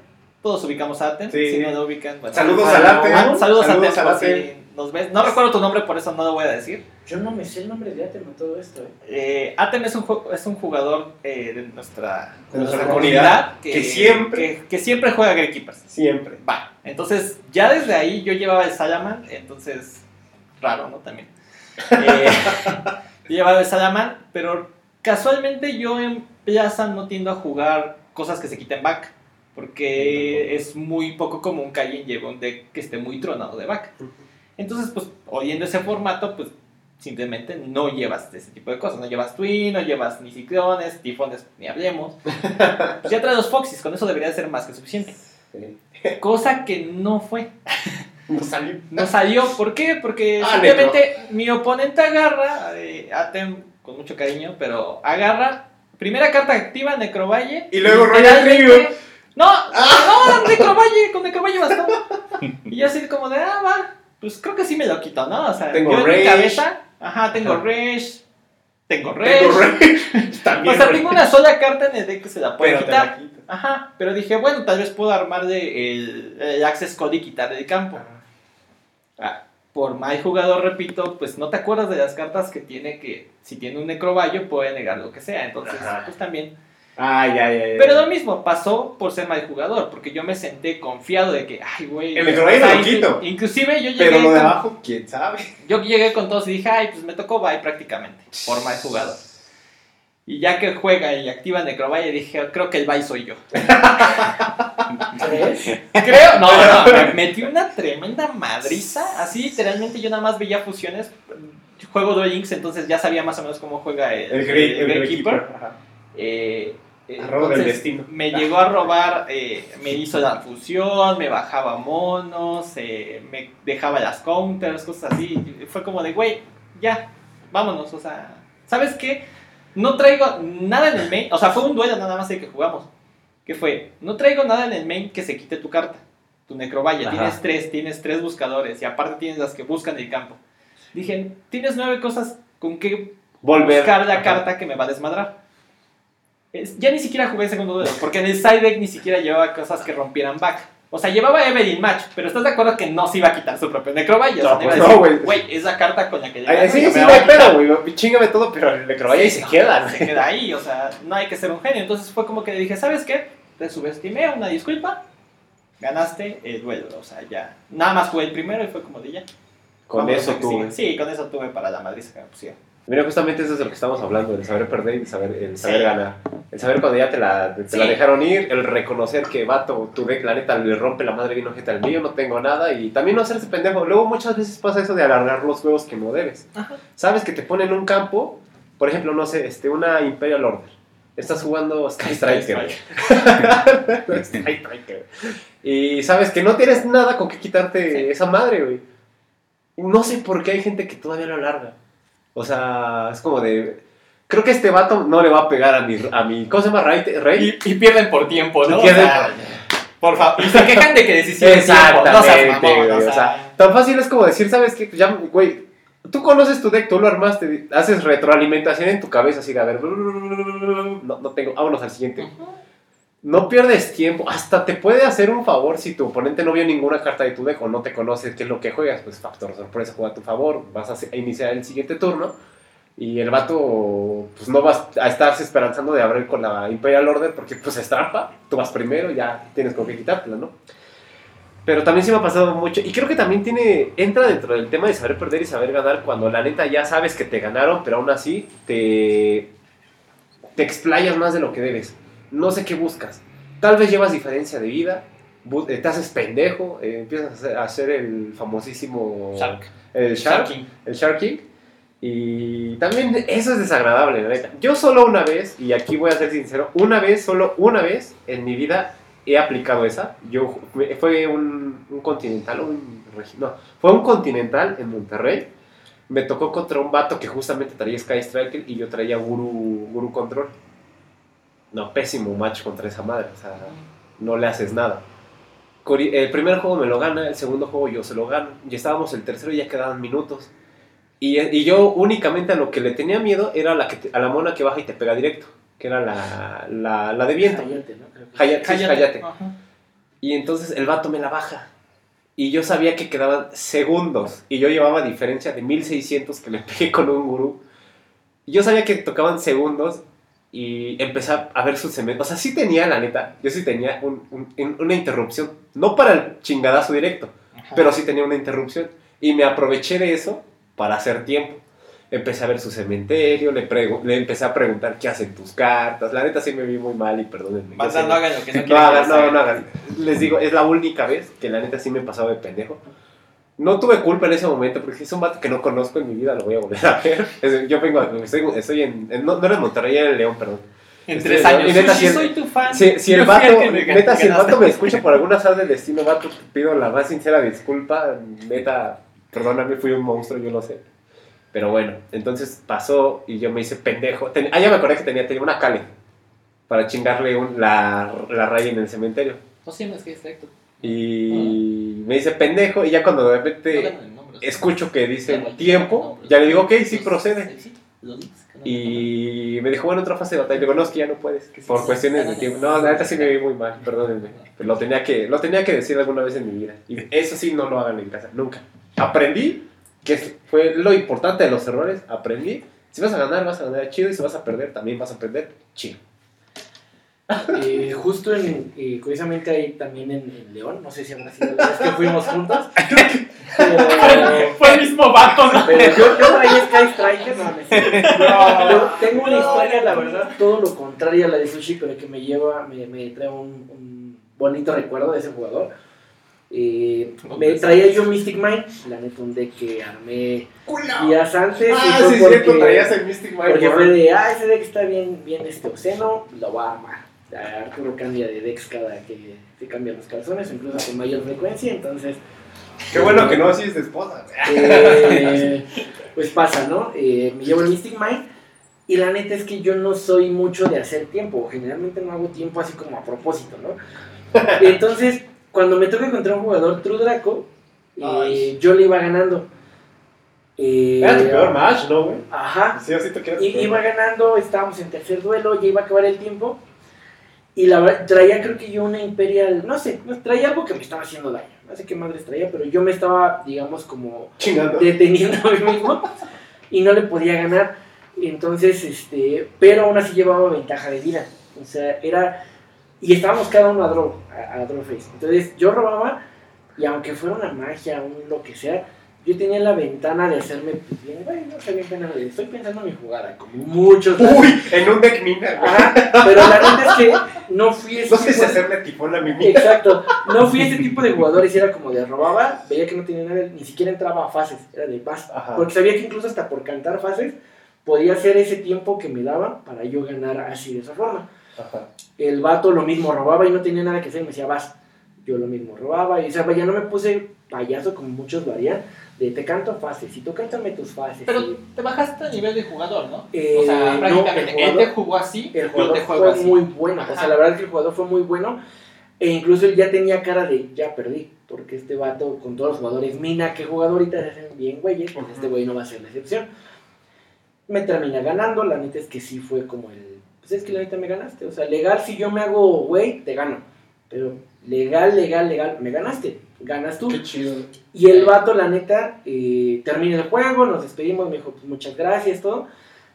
S4: todos ubicamos a Atem,
S2: Sí.
S4: si no lo ubican. bueno,
S2: Saludos
S4: ah,
S2: al Atem.
S4: ah, Saludos,
S2: Saludos
S4: a Atem, por
S2: Atem.
S4: si nos ves. No recuerdo tu nombre, por eso no lo voy a decir.
S3: Yo no me sé el nombre de Atem en todo esto, ¿eh?
S4: Eh, Atem es un, es un jugador eh, de nuestra,
S2: De nuestra comunidad, que siempre-
S4: que, que siempre juega.
S2: Siempre.
S4: Va, entonces ya desde ahí yo llevaba el Salaman, entonces raro, ¿no? También. Eh, yo llevaba el Salaman, pero casualmente yo en Plaza no tiendo a jugar cosas que se quiten back, porque es muy poco común que alguien lleve un deck que esté muy tronado de back. Entonces, pues, oyendo ese formato, pues, simplemente no llevas ese tipo de cosas. No llevas Twin, no llevas ni ciclones, tifones, ni hablemos. Pues ya trae los Foxys, con eso debería ser más que suficiente.
S2: Sí.
S4: Cosa que no fue.
S2: No salió.
S4: No salió. ¿Por qué? Porque
S2: Ah,
S4: simplemente mi oponente agarra, eh, Atem con mucho cariño, pero agarra, primera carta activa, Necrovalle.
S2: Y luego Royal Tribute.
S4: No, no, Necrovalle, con Necrovalle bastó. Y yo así como de, ah, va, pues creo que sí me lo quito, ¿no? O sea,
S2: Tengo
S4: yo en mi cabeza, ajá, tengo
S2: Ajá.
S4: Rage, tengo Rage.
S2: Tengo Rey. También.
S4: o sea, tengo una sola carta en el deck que se la puede
S2: Pero te
S4: quitar.
S2: la.
S4: Ajá, pero dije, bueno, tal vez puedo armarle el, el Access Code y quitarle el campo. Ah, por mal jugador, repito, pues no te acuerdas de las cartas que tiene que, si tiene un necroballo, puede negar lo que sea. Entonces,
S2: Ajá.
S4: pues también.
S2: Ah, ya, ya, ya.
S4: Pero lo mismo, pasó por ser mal jugador, porque yo me senté confiado de que, ay, güey.
S2: El necroballo
S4: o sea,
S2: lo quito.
S4: inclu- Inclusive yo llegué,
S2: Pero lo de
S4: con,
S2: abajo, quién sabe.
S4: yo llegué con todos y dije, ay, pues me tocó bye prácticamente, por mal jugador. Y ya que juega y activa Necrovalle, dije, creo que el bye soy yo.
S3: ¿Crees?
S4: Creo, no, no, me metí una tremenda madriza. Así literalmente yo nada más veía fusiones. Juego Duel Links, entonces ya sabía más o menos cómo juega el,
S2: El el
S4: Gatekeeper.
S2: Keeper. Ajá.
S4: Eh, eh,
S2: del destino.
S4: Me llegó a robar, eh, me hizo la fusión, me bajaba monos, eh, me dejaba las counters, cosas así. Fue como de, güey, ya, vámonos. O sea, ¿sabes qué? No traigo nada en el main. O sea, fue un duelo nada más el que jugamos. ¿Qué fue? No traigo nada en el main que se quite tu carta. Tu necrovalla.
S2: Ajá.
S4: Tienes tres, tienes tres buscadores. Y aparte tienes las que buscan el campo. Dije, tienes nueve cosas con que
S2: Volver.
S4: buscar la
S2: Ajá.
S4: carta que me va a desmadrar. Ya ni siquiera jugué el segundo duelo, porque en el side deck ni siquiera llevaba cosas que rompieran back. O sea, llevaba Evelyn Match, pero ¿estás de acuerdo que no se iba a quitar su propio Necrovalle? O sea,
S2: No,
S4: te iba a
S2: pues
S4: decir,
S2: no, güey.
S4: es la carta con la que
S2: Ay,
S4: llegas,
S2: sí, sí,
S4: la
S2: no
S4: va a
S2: hay
S4: quitar".
S2: pedo, güey. Chingame todo, pero el necrovaya y
S4: Sí,
S2: se
S4: no,
S2: queda.
S4: Se queda ahí, o sea, no hay que ser un genio. Entonces fue como que le dije, ¿sabes qué? Te subestimé, una disculpa. Ganaste el duelo, o sea, ya. Nada más jugué el primero y fue como de ya.
S2: Con eso
S4: siga. Sí, con eso tuve para la madriza que me pusieron.
S2: Mira, justamente eso es de lo que estamos hablando, el saber perder y el saber, el saber
S4: Sí.
S2: ganar. El saber cuando ya te la, te
S4: Sí.
S2: la dejaron ir, el reconocer que, vato, tu deck, la neta, le rompe la madre bien ojeta al mío, no tengo nada, y también no hacerse pendejo. Luego muchas veces pasa eso de alargar los juegos que no debes.
S4: Ajá.
S2: Sabes que te ponen un campo, por ejemplo, no sé, este, una Imperial Order. Estás jugando Sky Striker. Sky Striker. Y sabes que no tienes nada con que quitarte
S4: Sí.
S2: esa madre, güey. No sé por qué hay gente que todavía lo alarga. O sea, es como de. creo que este vato no le va a pegar a mi, a mi ¿cómo se llama? Rey. Rey.
S4: Y, y pierden por tiempo, ¿no?
S2: Y pierden
S4: O sea, por favor. Y se quejan de que tiempo.
S2: Exactamente,
S4: No seas mamón, o
S2: o
S4: sea,
S2: sea, tan fácil es como decir, ¿sabes qué? Ya, güey, tú conoces tu deck, tú lo armaste, haces retroalimentación en tu cabeza, así de, a ver, no, no tengo, vámonos al siguiente. No pierdes tiempo, hasta te puede hacer un favor si tu oponente no vio ninguna carta de tu deck o no te conoce qué es lo que juegas, pues factor sorpresa juega a tu favor, vas a iniciar el siguiente turno y el vato pues no vas a estarse esperanzando de abrir con la Imperial Order porque pues es trampa, tú vas primero, ya tienes con qué quitártela, ¿no? Pero también sí me ha pasado mucho. Y creo que también tiene. Entra dentro del tema de saber perder y saber ganar. Cuando la neta ya sabes que te ganaron, pero aún así te. Te explayas más de lo que debes. No sé qué buscas. Tal vez llevas diferencia de vida. eh, Te haces pendejo. eh, empiezas a hacer, el famosísimo.
S4: Shark.
S2: El Shark.
S4: Sharking.
S2: El Sharking. Y también eso es desagradable, la neta. Yo solo una vez, y aquí voy a ser sincero, una vez, solo una vez en mi vida he aplicado esa. Yo fue un, un continental, un no, fue un continental en Monterrey. Me tocó contra un vato que justamente traía Sky Striker y yo traía Guru, Guru Control. No, pésimo match contra esa madre, o sea, no le haces nada. El primer juego me lo gana, el segundo juego yo se lo gano. Ya estábamos el tercero y ya quedaban minutos. Y, y yo únicamente a lo que le tenía miedo era a la, que te- a la mona que baja y te pega directo, que era la, la, la de viento.
S3: Hayate, ¿no?
S2: Hayate, sí. Hayate. Y entonces el vato me la baja. Y yo sabía que quedaban segundos. Y yo llevaba diferencia de 1600 que le pegué con un gurú. Y yo sabía que tocaban segundos. Y empecé a ver sus cemento. O sea, sí tenía, la neta. Yo sí tenía un- un- una interrupción. No para el chingadazo directo.
S4: Ajá.
S2: Pero sí tenía una interrupción. Y me aproveché de eso para hacer tiempo. Empecé a ver su cementerio, le, le empecé a preguntar qué hacen tus cartas. La neta sí me vi muy mal y perdónenme. Sé-
S4: no hagan lo que no
S2: no hagan, no, no hagan. Les digo, es la única vez que la neta sí me he pasado de pendejo. No tuve culpa en ese momento porque es un vato que no conozco en mi vida, lo voy a volver a ver. Es- Yo vengo, estoy, estoy en, en- no, no era en Monterrey, era en León, perdón.
S4: En
S2: Este,
S4: tres
S2: no,
S4: años.
S2: y neta,
S4: Sí,
S2: si el-
S4: soy tu fan.
S2: Si, si el vato,
S4: me
S2: neta, si el vato me escucha por algún azar del destino, vato, te pido la más sincera disculpa. Neta, perdóname, fui un monstruo, yo lo sé. Pero bueno, entonces pasó y yo me hice pendejo. Ten- ah, ya me acordé que tenía, tenía una cale para chingarle un- la, la raya en el cementerio.
S5: No sé, es que exacto.
S2: Y me hice pendejo y ya cuando de repente escucho que dice
S5: hay
S2: tiempo, ya le digo, ok, sí, procede. Y me dijo, bueno, otra fase de batalla. Le digo, no, es que ya no puedes. Por cuestiones de tiempo. No, la neta sí me vi muy mal, perdónenme. Pero lo tenía, que, lo tenía que decir alguna vez en mi vida. Y eso sí, no lo hagan en casa, nunca. Aprendí, que fue lo importante de los errores. Aprendí. Si vas a ganar, vas a ganar chido. Y si vas a perder, también vas a perder chido.
S3: Eh, justo en, eh, curiosamente ahí también en, en León, no sé si habrá sido la vez que fuimos juntos. Pero,
S4: Fue el mismo vato, ¿no?
S3: pero yo, yo traía Sky Striker, no, tengo una historia, la verdad, todo lo contrario a la de Sushi, pero que me lleva, me, me trae un, un bonito recuerdo de ese jugador. Eh, me traía yo Mystic Mind, la neta un deck que armé días antes. y
S2: Ah,
S3: fue
S2: sí,
S3: porque-
S2: cierto, traías el Mystic Mind.
S3: porque fue de, ah, ese deck está bien, bien este océano, lo voy a armar. Arturo cambia de decks cada que se cambian los calzones, incluso con mayor frecuencia, entonces,
S2: Qué bueno que no así es de esposa.
S3: eh, pues pasa, ¿no? Eh, me llevo el Mystic Mind y la neta es que yo no soy mucho de hacer tiempo, generalmente no hago tiempo así como a propósito, ¿no? Entonces, cuando me toca encontrar un jugador True Draco, eh, yo le iba ganando. Eh,
S2: Era tu peor match, ¿no, güey?
S3: Ajá,
S2: Sí, así te quedas.
S3: Iba ganando, estábamos en tercer duelo, ya iba a acabar el tiempo. Y la verdad, traía creo que yo una Imperial, no sé, traía algo que me estaba haciendo daño. No sé qué madres traía, pero yo me estaba, digamos, como
S2: Chingando.
S3: deteniendo a mí mismo y no le podía ganar. Entonces, este, pero aún así llevaba ventaja de vida. O sea, era. Y estábamos cada uno a draw, a, a draw face. Entonces yo robaba y aunque fuera una magia, un lo que sea, yo tenía la ventana de hacerme bien, güey, no estoy pensando en mi jugada, como muchos.
S2: Uy, en un deck mina.
S3: Ajá, pero la verdad es que no fui ese
S2: No sé si
S3: de-
S2: hacerle tifón a mi mina.
S3: Exacto, no fui ese tipo de jugadores, era como de robaba, veía que no tenía nada, ni siquiera entraba a fases, era de paz.
S2: Ajá.
S3: Porque sabía que incluso hasta por cantar fases podía hacer ese tiempo que me daban para yo ganar así de esa forma.
S2: Ajá.
S3: El vato lo mismo robaba y no tenía nada que hacer y me decía vas. Yo lo mismo robaba y o sea, ya no me puse payaso, como muchos lo harían, de te canto fases, y tú cántame tus fases.
S4: Pero
S3: y
S4: te bajaste a nivel de jugador, ¿no?
S3: Eh,
S4: o sea,
S3: no,
S4: prácticamente
S3: el
S4: él
S3: jugador-
S4: te jugó así,
S3: el
S4: yo
S3: jugador
S4: te
S3: fue
S4: así.
S3: muy bueno, o sea, la verdad es que el jugador fue muy bueno, e incluso él ya tenía cara de, ya perdí, porque este vato con todos los jugadores, mina, que jugador ahorita se hacen bien güeyes, este güey no va a ser la excepción. Me termina ganando, la neta es que sí fue como el, pues es que la neta me ganaste, o sea, legal si yo me hago güey, te gano, pero legal, legal, legal, me ganaste, ganas tú.
S2: Qué chido.
S3: Y el vato, la neta, eh, termina el juego, nos despedimos, me dijo, pues muchas gracias, todo.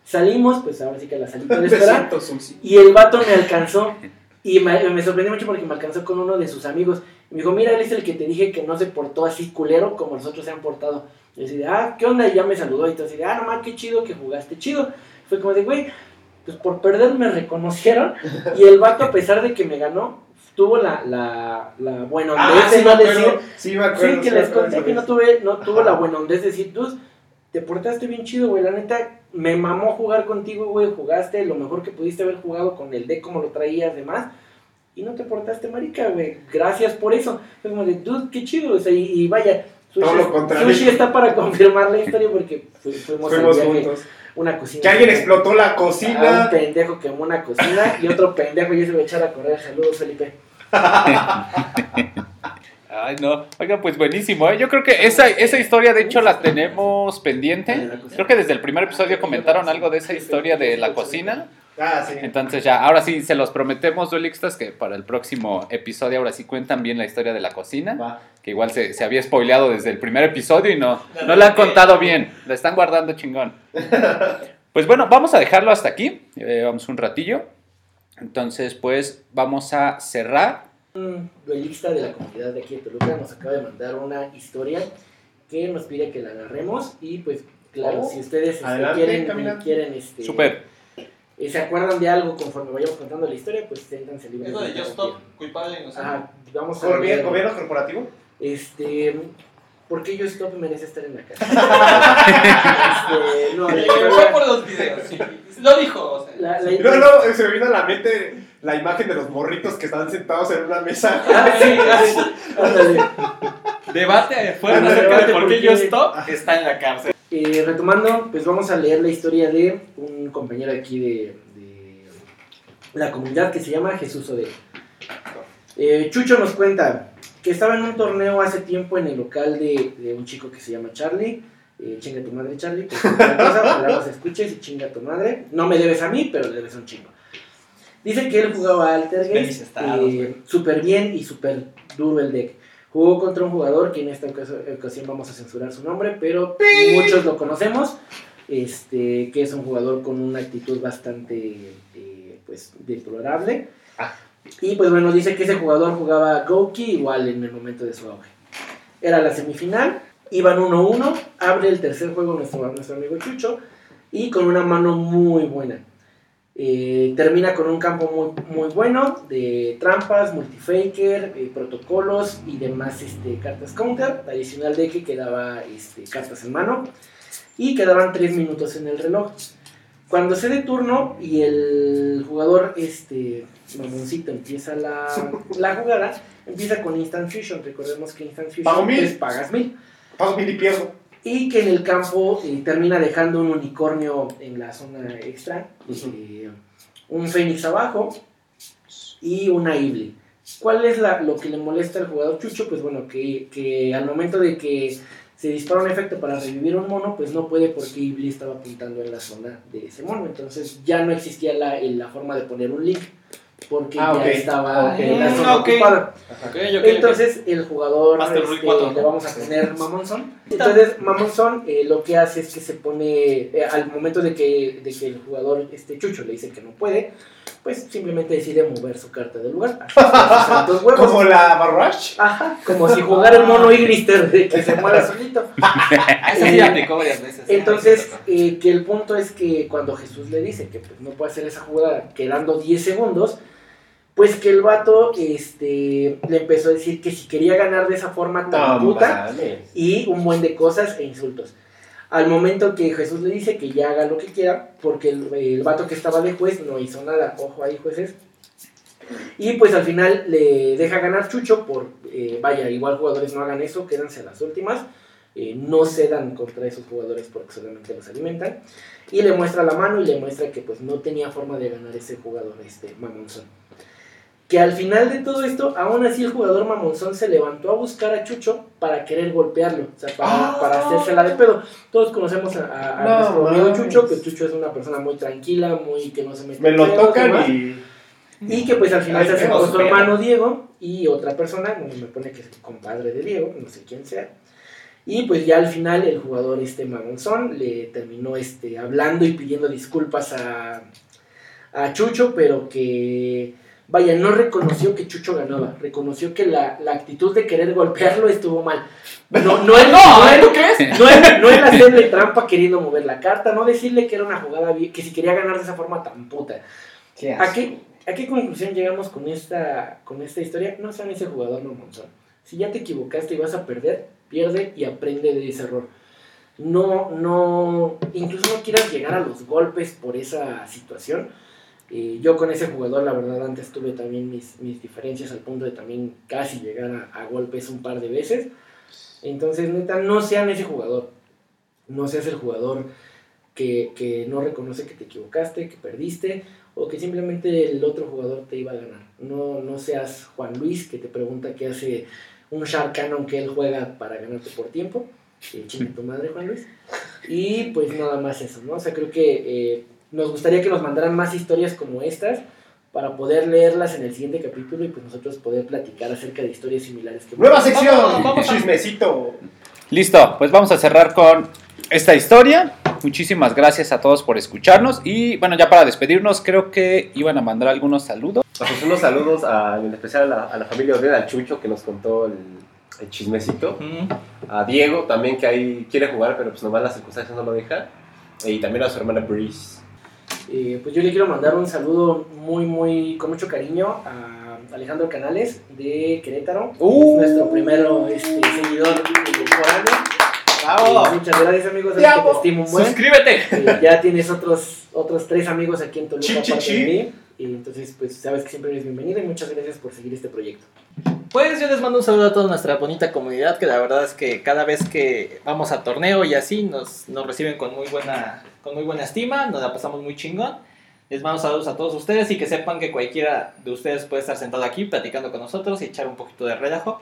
S3: Salimos, pues ahora sí que la salita de esperar.
S2: Besito, Susi.
S3: Y el vato me alcanzó. Y me, me sorprendió mucho porque me alcanzó con uno de sus amigos. Y me dijo, mira, él es el que te dije que no se portó así culero como los otros se han portado. Y yo así de, ah, ¿qué onda? Y ya me saludó y todo así de, ah, no qué chido que jugaste chido. Fue como de, güey, pues por perder me reconocieron. Y el vato, a pesar de que me ganó, tuvo la, la, la buena
S2: Ah,
S3: de
S2: sí
S3: no
S2: acuerdo.
S3: decir,
S2: Sí, me acuerdo.
S3: Sí, que
S2: sí
S3: les conté
S2: de
S3: que no tuve, no tuvo
S2: Ajá.
S3: la buena es decir, tú te portaste bien chido, güey, la neta, me mamó jugar contigo, güey, jugaste lo mejor que pudiste haber jugado con el deck como lo traías, demás, y no te portaste marica, güey, gracias por eso, fue como de, dude, qué chido, o sea, y, y vaya,
S2: Todo
S3: Sushi,
S2: lo contrario.
S3: Sushi está para confirmar la historia porque fu- fuimos,
S2: Fuimos
S3: viaje,
S2: juntos.
S3: una cocina.
S2: Que alguien explotó la cocina.
S3: un pendejo quemó una cocina y otro pendejo ya se va a echar a correr. Saludos, Felipe.
S1: Ay, no. Oiga, pues buenísimo. ¿eh? Yo creo que esa, esa historia, de hecho, la tenemos pendiente. Creo que desde el primer episodio comentaron algo de esa historia de la cocina.
S2: Ah, sí.
S1: Entonces ya, ahora sí, se los prometemos, Duelixtas, que para el próximo episodio ahora sí cuentan bien la historia de la cocina.
S2: Va.
S1: Que igual se, se había spoileado desde el primer episodio y no, no la han contado bien. La están guardando chingón. Pues bueno, vamos a dejarlo hasta aquí. Eh, vamos un ratillo. Entonces, pues vamos a cerrar.
S3: Un duelista de la comunidad de aquí de Toluca nos acaba de mandar una historia que nos pide que la agarremos y pues claro,
S2: Oh,
S3: si ustedes este,
S2: adelante,
S3: quieren, quieren este,
S1: Super.
S3: eh, se acuerdan de algo conforme vayamos contando la historia, pues siéntanse libres.
S4: Eso de
S3: de
S4: Just Stop, culpable e inocente.
S3: Ajá, vamos a
S2: ¿Gobierno,
S3: ver,
S2: gobierno corporativo?
S3: Este, ¿por qué yo Stop merece estar en la casa? Este, no,
S4: Eh,
S3: la-
S4: fue por los videos, sí. Lo dijo, o sea.
S3: la- la-
S2: Y luego no, se me vino a la mente la imagen de los morritos que están sentados en una mesa.
S3: Ah, sí, sí.
S4: Debate fuerte acerca de por qué
S3: qué-
S4: Yo Stop está en la cárcel.
S3: Eh, retomando, pues vamos a leer la historia de un compañero aquí de, de la comunidad que se llama Jesús Odeo. Eh, Chucho nos cuenta que estaba en un torneo hace tiempo en el local de, de un chico que se llama Charlie. Eh, chinga tu madre, Charlie. Pues, cosa, ojalá nos escuches y chinga tu madre. No me debes a mí, pero le debes un chingo. Dice que él jugaba Altergeist eh, súper bien y súper duro el deck. Jugó contra un jugador que en esta ocasión vamos a censurar su nombre, pero muchos lo conocemos, este, que es un jugador con una actitud bastante eh, pues, deplorable.
S2: Ah.
S3: Y pues bueno, dice que ese jugador jugaba Goki igual en el momento de su auge. Era la semifinal, iban 1-1, abre el tercer juego nuestro, nuestro amigo Chucho, y con una mano muy buena. Eh, termina con un campo muy, muy bueno de trampas, multifaker, eh, protocolos y demás este, cartas counter. Adicional de que quedaba este, cartas en mano y quedaban 3 minutos en el reloj. Cuando se de turno y el jugador, este, mamoncito, empieza la, la jugada, empieza con Instant Fusion. Recordemos que Instant Fusion
S2: Pago mil.
S3: pagas mil
S2: Pago mil y pierdo.
S3: y que en el campo eh, termina dejando un unicornio en la zona extra, eh, un fénix abajo y una Ibli. ¿Cuál es la, lo que le molesta al jugador Chucho? Pues bueno, que, que al momento de que se dispara un efecto para revivir un mono, pues no puede porque Ibli estaba apuntando en la zona de ese mono. Entonces ya no existía la, la forma de poner un link porque
S2: Ah,
S3: ya estaba
S2: Ok.
S3: en la zona ocupada. Entonces el jugador este,
S4: 4, ¿no?
S3: le vamos a poner Mamonson. Entonces Mamonson eh, lo que hace es que se pone eh, al momento de que, de que el jugador este Chucho le dice que no puede, pues simplemente decide mover su carta del lugar. Sus.
S2: Como la Barrash.
S3: Ajá, como si jugara el mono Igrister de que se mueva solito. Entonces, eh, que el punto es que cuando Jesús le dice que pues, no puede hacer esa jugada quedando 10 segundos, pues que el vato este, le empezó a decir que si quería ganar de esa forma tan
S2: No,
S3: puta y un buen de cosas e insultos. Al momento que Jesús le dice que ya haga lo que quiera, porque el, el vato que estaba de juez no hizo nada, ojo ahí jueces, Y pues al final le deja ganar Chucho por, eh, vaya, igual jugadores no hagan eso, quédense a las últimas. eh, no cedan contra esos jugadores porque solamente los alimentan. Y le muestra la mano y le muestra que pues no tenía forma de ganar ese jugador, este Mamonzón. Que al final de todo esto, aún así el jugador Mamonzón se levantó a buscar a Chucho para querer golpearlo, o sea, para, para hacérsela de pedo. Todos conocemos a, a- a
S2: No
S3: nuestro amigo
S2: mames.
S3: Chucho, que Chucho es una persona muy tranquila, muy que no se mete
S2: Me
S3: en
S2: lo tocan y.
S3: Y que pues al final
S2: Ay,
S3: se hace con su hermano Diego y otra persona, bueno, me pone que es el compadre de Diego, no sé quién sea. Y pues ya al final el jugador este Magonzón le terminó este, hablando y pidiendo disculpas a, a Chucho, pero que, vaya, no reconoció que Chucho ganaba, reconoció que la, la actitud de querer golpearlo estuvo mal. No, no, el, no, el-
S4: ¿tú crees?
S3: no el, no el hacerle trampa queriendo mover la carta, no decirle que era una jugada, bien- que si quería ganar de esa forma tan puta.
S2: ¿Qué
S3: ¿A qué, ¿A qué conclusión llegamos con esta, con esta historia? No sean ese jugador mamonzón. Si ya te equivocaste y vas a perder, pierde y aprende de ese error. No, no, incluso no quieras llegar a los golpes por esa situación. Eh, yo con ese jugador, la verdad, antes tuve también mis, mis diferencias al punto de también casi llegar a, golpes un par de veces. Entonces, neta, no sean ese jugador. No seas el jugador que, que no reconoce que te equivocaste, que perdiste, o que simplemente el otro jugador te iba a ganar. No, no seas Juan Luis que te pregunta qué hace un Shark Cannon que él juega para ganarte por tiempo. Eh, chinga tu madre, Juan Luis. Y pues nada más eso, ¿no? O sea, creo que eh, nos gustaría que nos mandaran más historias como estas para poder leerlas en el siguiente capítulo y pues nosotros poder platicar acerca de historias similares que
S2: Nueva sección.
S4: Vamos,
S2: Chismecito.
S1: Listo, pues vamos a cerrar con esta historia. Muchísimas gracias a todos por escucharnos. Y bueno, ya para despedirnos, creo que iban a mandar algunos saludos.
S2: Pues unos saludos a, en especial a la, a la familia Odeda, al Chucho que nos contó el, el chismecito.
S4: Mm.
S2: A Diego también que ahí quiere jugar, pero pues nomás las circunstancias no lo dejan. Y también a su hermana Breeze.
S3: Eh, pues yo le quiero mandar un saludo muy, muy, con mucho cariño a Alejandro Canales de Querétaro.
S2: Uh.
S3: Es nuestro primero este, seguidor.
S4: ¡Bravo!
S3: Eh, muchas gracias, amigos.
S2: Te
S3: que te estimo un buen.
S4: ¡Suscríbete!
S3: Eh, ya tienes otros, otros tres amigos aquí en Toluca,
S2: Chi, chi,
S3: aparte
S2: chi.
S3: de mí. Y entonces, pues sabes que siempre eres bienvenido y muchas gracias por seguir este proyecto.
S4: Pues yo les mando un saludo a toda nuestra bonita comunidad, que la verdad es que cada vez que vamos a torneo y así, nos, nos reciben con muy, buena, con muy buena estima, nos la pasamos muy chingón. Les mando saludos a todos ustedes y que sepan que cualquiera de ustedes puede estar sentado aquí platicando con nosotros y echar un poquito de relajo,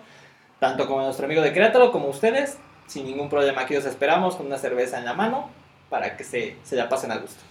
S4: tanto como nuestro amigo de Querétaro como ustedes. Sin ningún problema aquí los esperamos con una cerveza en la mano para que se, se la pasen a gusto.